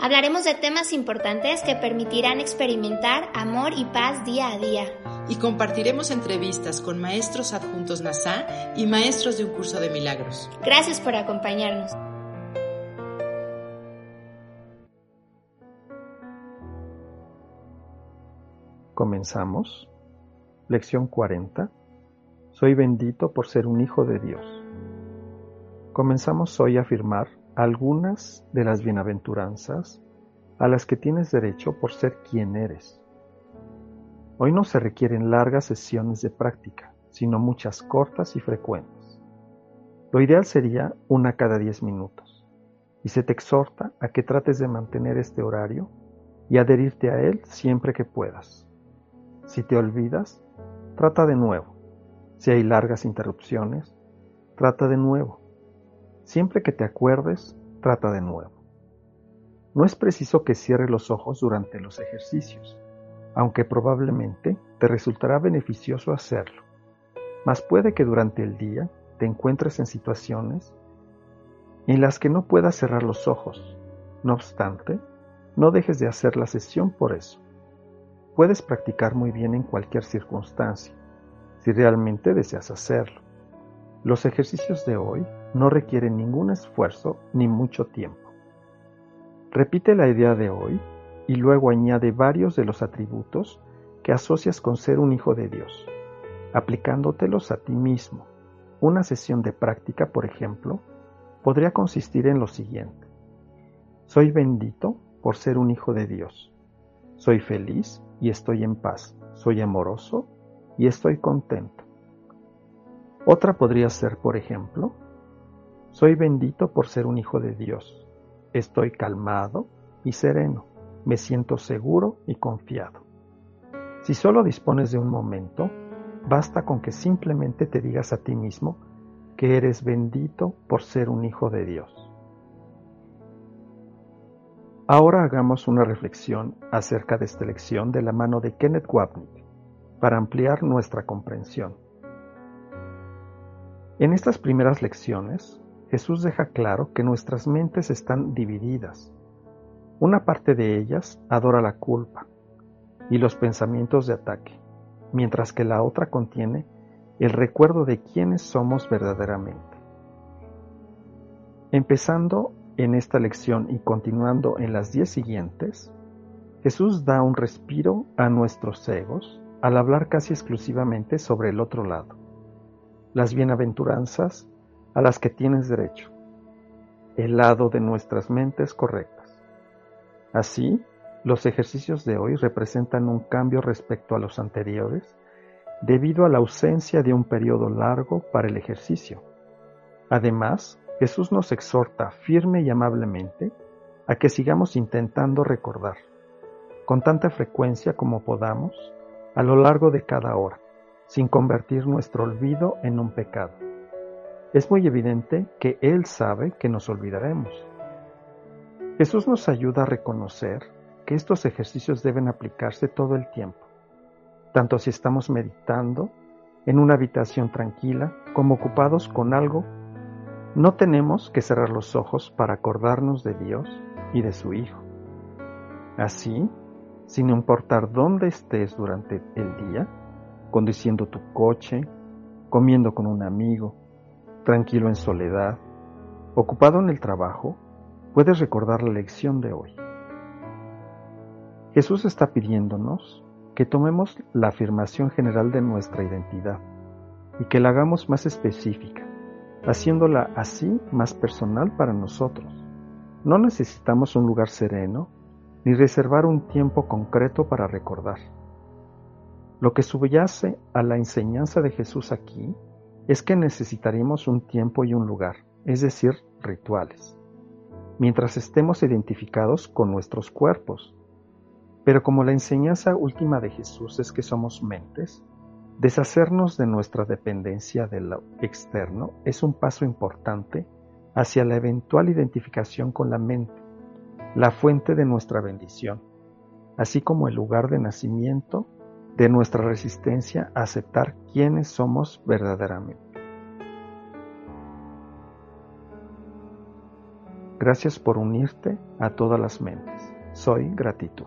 Hablaremos de temas importantes que permitirán experimentar amor y paz día a día. Y compartiremos entrevistas con maestros adjuntos NASA y maestros de un curso de milagros. Gracias por acompañarnos. Comenzamos. Lección 40. Soy bendito por ser un hijo de Dios. Comenzamos hoy a afirmar algunas de las bienaventuranzas a las que tienes derecho por ser quien eres. Hoy no se requieren largas sesiones de práctica, sino muchas cortas y frecuentes. Lo ideal sería una cada diez minutos, y se te exhorta a que trates de mantener este horario y adherirte a él siempre que puedas. Si te olvidas, trata de nuevo. Si hay largas interrupciones, trata de nuevo. Siempre que te acuerdes, trata de nuevo. No es preciso que cierres los ojos durante los ejercicios, aunque probablemente te resultará beneficioso hacerlo. Mas puede que durante el día te encuentres en situaciones en las que no puedas cerrar los ojos. No obstante, no dejes de hacer la sesión por eso. Puedes practicar muy bien en cualquier circunstancia, si realmente deseas hacerlo. Los ejercicios de hoy no requieren ningún esfuerzo ni mucho tiempo. Repite la idea de hoy y luego añade varios de los atributos que asocias con ser un hijo de Dios, aplicándotelos a ti mismo. Una sesión de práctica, por ejemplo, podría consistir en lo siguiente. Soy bendito por ser un hijo de Dios. Soy feliz y estoy en paz. Soy amoroso y estoy contento. Otra podría ser, por ejemplo, soy bendito por ser un hijo de Dios. Estoy calmado y sereno. Me siento seguro y confiado. Si solo dispones de un momento, basta con que simplemente te digas a ti mismo que eres bendito por ser un hijo de Dios. Ahora hagamos una reflexión acerca de esta lección de la mano de Kenneth Wapnick para ampliar nuestra comprensión. En estas primeras lecciones, Jesús deja claro que nuestras mentes están divididas. Una parte de ellas adora la culpa y los pensamientos de ataque, mientras que la otra contiene el recuerdo de quiénes somos verdaderamente. Empezando en esta lección y continuando en las diez siguientes, Jesús da un respiro a nuestros egos al hablar casi exclusivamente sobre el otro lado, las bienaventuranzas a las que tienes derecho, el lado de nuestras mentes correctas. Así, los ejercicios de hoy representan un cambio respecto a los anteriores debido a la ausencia de un periodo largo para el ejercicio. Además, Jesús nos exhorta firme y amablemente a que sigamos intentando recordar, con tanta frecuencia como podamos, a lo largo de cada hora, sin convertir nuestro olvido en un pecado. Es muy evidente que Él sabe que nos olvidaremos. Jesús nos ayuda a reconocer que estos ejercicios deben aplicarse todo el tiempo, tanto si estamos meditando en una habitación tranquila como ocupados con algo, no tenemos que cerrar los ojos para acordarnos de Dios y de su Hijo. Así, sin importar dónde estés durante el día, conduciendo tu coche, comiendo con un amigo, tranquilo en soledad, ocupado en el trabajo, puedes recordar la lección de hoy. Jesús está pidiéndonos que tomemos la afirmación general de nuestra identidad y que la hagamos más específica, haciéndola así más personal para nosotros. No necesitamos un lugar sereno ni reservar un tiempo concreto para recordar. Lo que subyace a la enseñanza de Jesús aquí es que necesitaremos un tiempo y un lugar, es decir, rituales, mientras estemos identificados con nuestros cuerpos. Pero como la enseñanza última de Jesús es que somos mentes, Deshacernos de nuestra dependencia de lo externo es un paso importante hacia la eventual identificación con la mente, la fuente de nuestra bendición, así como el lugar de nacimiento de nuestra resistencia a aceptar quiénes somos verdaderamente. Gracias por unirte a todas las mentes. Soy gratitud.